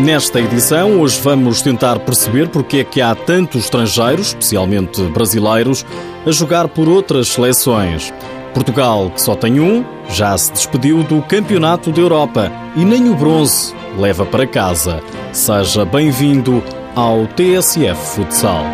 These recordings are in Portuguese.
Nesta edição, hoje vamos tentar perceber porque é que há tantos estrangeiros, especialmente brasileiros, a jogar por outras seleções. Portugal, que só tem um, já se despediu do Campeonato da Europa e nem o bronze leva para casa. Seja bem-vindo ao TSF Futsal.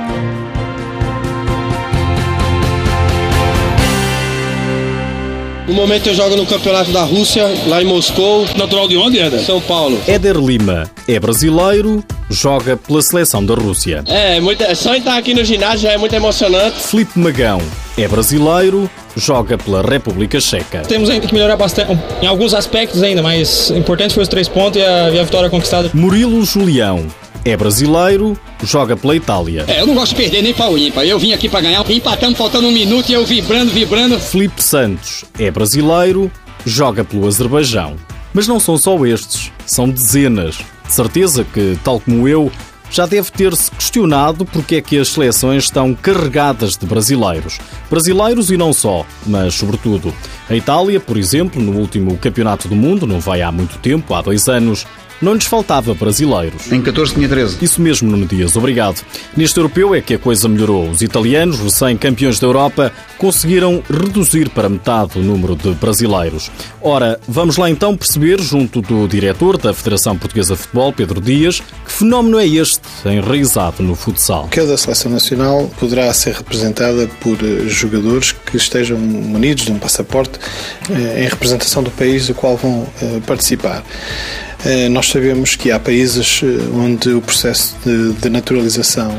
No momento eu jogo no campeonato da Rússia, lá em Moscou. Natural de onde, Éder? São Paulo. Éder Lima é brasileiro, joga pela seleção da Rússia. É, muito, só estar aqui no ginásio já é muito emocionante. Felipe Magão é brasileiro, joga pela República Checa. Temos ainda que melhorar bastante em alguns aspectos ainda, mas importante foi os três pontos e a, e a vitória conquistada. Murilo Julião é brasileiro, joga pela Itália. É, eu não gosto de perder nem para o ímpar. Eu vim aqui para ganhar, empatando, faltando um minuto e eu vibrando, vibrando. Felipe Santos é brasileiro, joga pelo Azerbaijão. Mas não são só estes, são dezenas. De certeza que, tal como eu, já deve ter-se questionado porque é que as seleções estão carregadas de brasileiros. Brasileiros e não só, mas sobretudo. A Itália, por exemplo, no último Campeonato do Mundo, não vai há muito tempo, há dois anos, não lhes faltava brasileiros. Em 14 tinha 13. Isso mesmo, Nuno Dias, obrigado. Neste europeu é que a coisa melhorou. Os italianos, recém-campeões da Europa, conseguiram reduzir para metade o número de brasileiros. Ora, vamos lá então perceber, junto do diretor da Federação Portuguesa de Futebol, Pedro Dias, que fenómeno é este enraizado no futsal. Cada seleção nacional poderá ser representada por eh, jogadores que estejam munidos de um passaporte eh, em representação do país do qual vão eh, participar. Nós sabemos que há países onde o processo de naturalização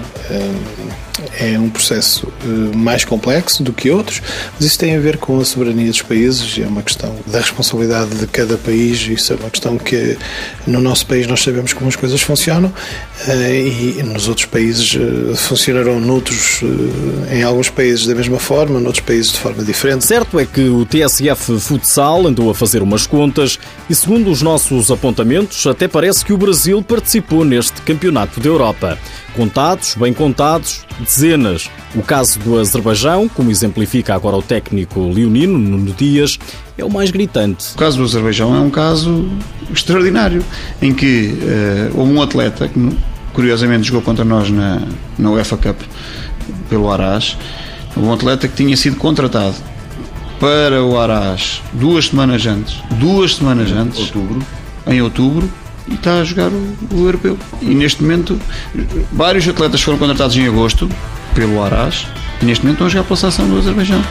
é um processo eh, mais complexo do que outros, mas isso tem a ver com a soberania dos países, é uma questão da responsabilidade de cada país, isso é uma questão que no nosso país nós sabemos como as coisas funcionam eh, e nos outros países eh, funcionarão noutros, em alguns países da mesma forma, noutros países de forma diferente. Certo é que o TSF Futsal andou a fazer umas contas e segundo os nossos apontamentos, até parece que o Brasil participou neste Campeonato da Europa. Contados, bem contados, dezenas. O caso do Azerbaijão, como exemplifica agora o técnico leonino Nuno Dias, é o mais gritante. O caso do Azerbaijão é um caso extraordinário, em que uh, houve um atleta que, curiosamente, jogou contra nós na, na UEFA Cup pelo Arás, um atleta que tinha sido contratado para o Arás duas semanas antes, duas semanas antes, outubro. em outubro, e está a jogar o, o, europeu. E neste momento, vários atletas foram contratados em agosto pelo Arás e neste momento estão a jogar pela seleção do Azerbaijão.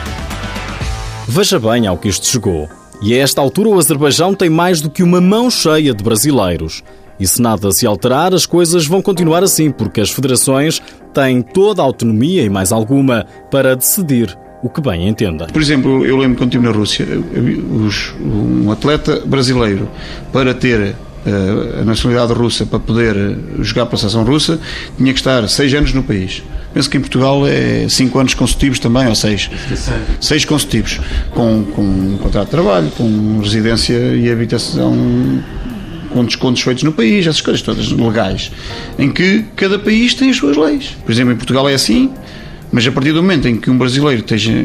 Veja bem ao que isto chegou. E a esta altura o Azerbaijão tem mais do que uma mão cheia de brasileiros. E se nada se alterar, as coisas vão continuar assim, porque as federações têm toda a autonomia e mais alguma para decidir o que bem entendem. Por exemplo, eu lembro quando estive na Rússia, um atleta brasileiro, para ter a nacionalidade russa para poder jogar para a seleção russa, tinha que estar seis anos no país. Penso que em Portugal é cinco anos consecutivos também, ou seis. Seis consecutivos, com, com um contrato de trabalho, com residência e habitação com descontos feitos no país, essas coisas todas legais, em que cada país tem as suas leis. Por exemplo, em Portugal é assim, mas a partir do momento em que um brasileiro esteja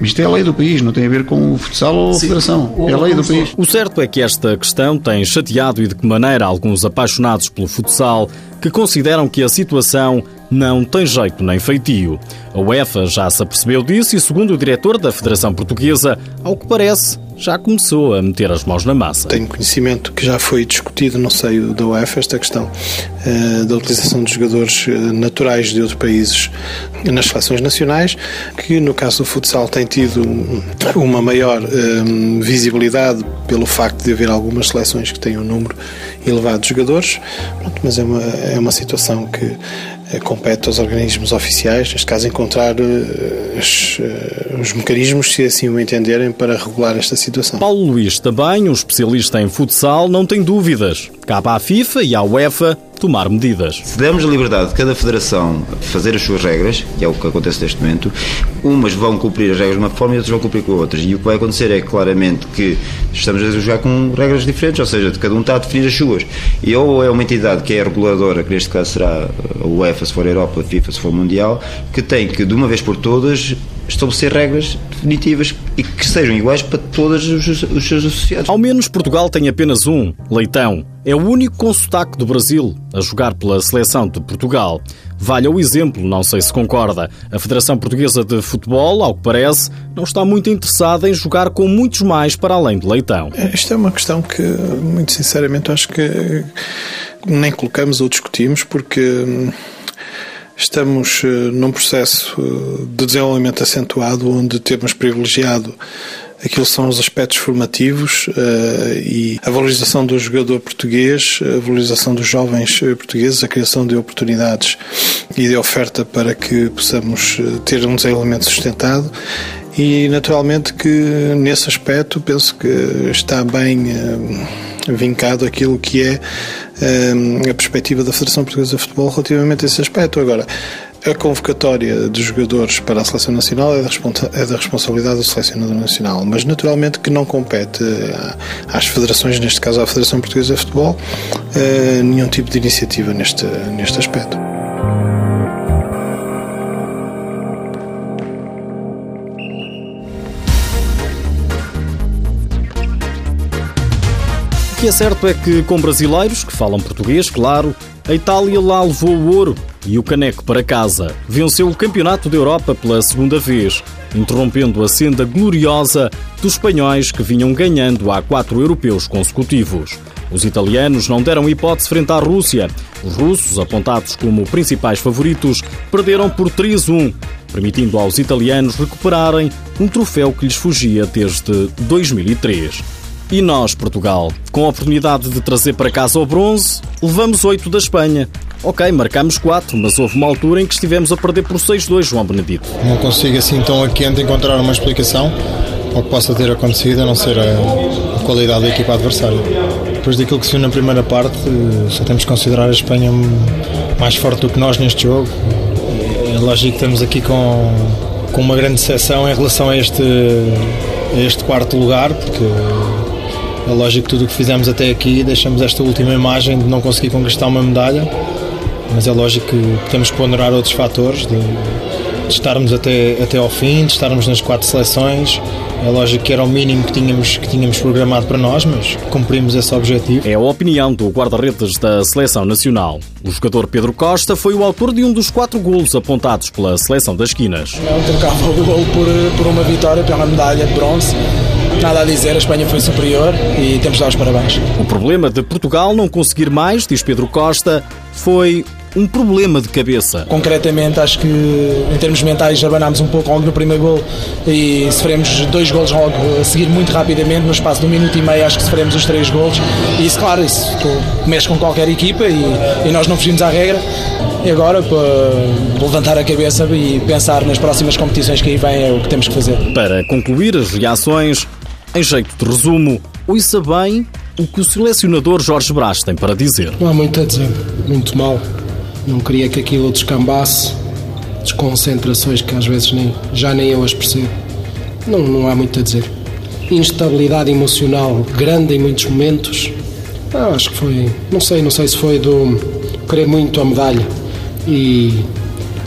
isto é a lei do país, não tem a ver com o futsal ou a federação. É a lei do país. O certo é que esta questão tem chateado e de que maneira alguns apaixonados pelo futsal que consideram que a situação não tem jeito nem feitio. A UEFA já se apercebeu disso e, segundo o diretor da Federação Portuguesa, ao que parece, já começou a meter as mãos na massa. Tenho conhecimento que já foi discutido no seio da UEFA esta questão uh, da utilização de jogadores uh, naturais de outros países nas seleções nacionais, que no caso do futsal tem tido uma maior uh, visibilidade pelo facto de haver algumas seleções que têm um número elevado de jogadores, mas é uma, é uma situação que eh, compete aos organismos oficiais, neste caso, encontrar os, uh, os, mecanismos, se assim o entenderem, para regular esta situação. Paulo Luís, também um especialista em futsal, não tem dúvidas. Cabe à FIFA e à UEFA tomar medidas. Se damos a liberdade de cada federação fazer as suas regras, que é o que acontece neste momento, umas vão cumprir as regras de uma forma e outras vão cumprir com outras. E o que vai acontecer é claramente que estamos a jogar com regras diferentes, ou seja, cada um está a definir as suas. E ou é uma entidade que é reguladora, que neste caso será a UEFA, se for a Europa, a FIFA, se for Mundial, que tem que, de uma vez por todas, estabelecer regras definitivas e que sejam iguais para todos os, os seus associados. Ao menos Portugal tem apenas um, Leitão. É o único com sotaque do Brasil a jogar pela seleção de Portugal. Valha o exemplo, não sei se concorda. A Federação Portuguesa de Futebol, ao que parece, não está muito interessada em jogar com muitos mais para além de Leitão. Esta é uma questão que, muito sinceramente, acho que nem colocamos ou discutimos, porque hum, estamos eh, num processo eh, de desenvolvimento acentuado onde temos privilegiado aquilo são os aspectos formativos uh, e a valorização do jogador português, a valorização dos jovens portugueses, a criação de oportunidades e de oferta para que possamos ter um desenvolvimento sustentado. E naturalmente que nesse aspecto penso que está bem vincado aquilo que é uh, a perspectiva da Federação Portuguesa de Futebol relativamente a esse aspecto. Agora, a convocatória de jogadores para a Seleção Nacional é da, é da responsabilidade do Selecionador Nacional, mas naturalmente que não compete às federações, neste caso à Federação Portuguesa de Futebol, uh, nenhum tipo de iniciativa neste, neste aspecto. Que é certo é que, com brasileiros, que falam português, claro, a Itália lá levou o ouro e o caneco para casa. Venceu o Campeonato da Europa pela segunda vez, interrompendo a senda gloriosa dos espanhóis que vinham ganhando há quatro europeus consecutivos. Os italianos não deram hipótese frente à Rússia. Os russos, apontados como principais favoritos, perderam por 3-1, permitindo aos italianos recuperarem um troféu que lhes fugia desde 2003. E nós, Portugal, com a oportunidade de trazer para casa o bronze, levamos 8 da Espanha. Ok, marcámos 4, mas houve uma altura em que estivemos a perder por 6-2, João Benedito. Não consigo assim tão a quente encontrar uma explicação ao que possa ter acontecido, a não ser a, qualidade da equipa adversária. Depois daquilo que se viu na primeira parte, só temos que considerar a Espanha mais forte do que nós neste jogo. É lógico que estamos aqui com, com uma grande decepção em relação a este, a este quarto lugar, porque é lógico que tudo o que fizemos até aqui, deixamos esta última imagem de não conseguir conquistar uma medalha, mas é lógico que temos que ponderar outros fatores, de, de estarmos até, até ao fim, de estarmos nas quatro seleções. É lógico que era o mínimo que tínhamos, que tínhamos programado para nós, mas cumprimos esse objetivo. É a opinião do guarda-redes da Seleção Nacional. O jogador Pedro Costa foi o autor de um dos quatro golos apontados pela Seleção das Quinas. Não trocava o gol por, por uma vitória, pela medalha de bronze. Nada a dizer, a Espanha foi superior e temos de dar os parabéns. O problema de Portugal não conseguir mais, diz Pedro Costa, foi um problema de cabeça. Concretamente, acho que em termos mentais abanámos um pouco logo no primeiro gol e sofremos dois golos logo a seguir muito rapidamente, no espaço de um minuto e meio acho que sofremos os três golos e isso, claro, isso mexe com qualquer equipa e, e nós não fugimos à regra. E agora, para levantar a cabeça e pensar nas próximas competições que aí vêm, é o que temos que fazer. Para concluir as reações, em jeito de resumo, ouça bem o que o selecionador Jorge Brás tem para dizer. Não há muito a dizer, muito mal. Não queria que aquilo descambasse, desconcentrações que às vezes nem, já nem eu as percebo. Não, não há muito a dizer. Instabilidade emocional grande em muitos momentos. Ah, acho que foi, não sei, não sei se foi do querer muito a medalha e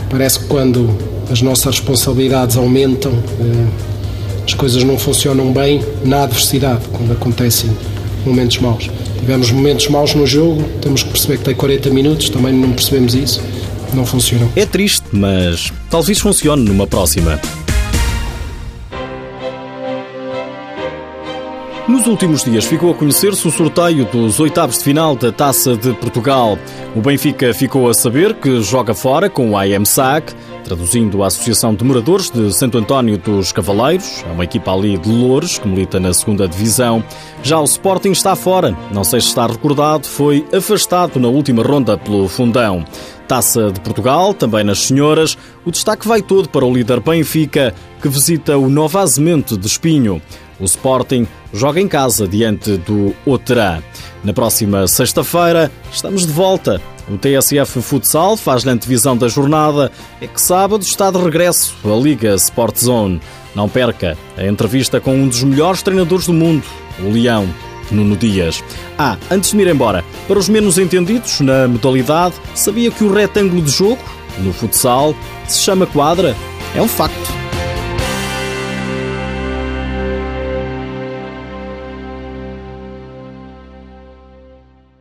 parece que quando as nossas responsabilidades aumentam, eh, as coisas não funcionam bem na adversidade, quando acontecem momentos maus. Tivemos momentos maus no jogo, temos que perceber que tem 40 minutos, também não percebemos isso, não funcionou. É triste, mas talvez funcione numa próxima. Nos últimos dias ficou a conhecer-se o sorteio dos oitavos de final da Taça de Portugal. O Benfica ficou a saber que joga fora com o AMSAC, traduzindo a Associação de Moradores de Santo António dos Cavaleiros, é uma equipa ali de Loures que milita na segunda divisão. Já o Sporting está fora, não sei se está recordado, foi afastado na última ronda pelo Fundão. Taça de Portugal, também nas senhoras, o destaque vai todo para o líder Benfica, que visita o Nova Azemente de Espinho. O Sporting joga em casa diante do Oterá. Na próxima sexta-feira estamos de volta. O TSF Futsal faz na antevisão da jornada. É que sábado está de regresso a Liga Sport Zone. Não perca a entrevista com um dos melhores treinadores do mundo, o Leão, Nuno Dias. Ah, antes de me ir embora, para os menos entendidos na modalidade, sabia que o retângulo de jogo, no futsal, se chama quadra? É um facto.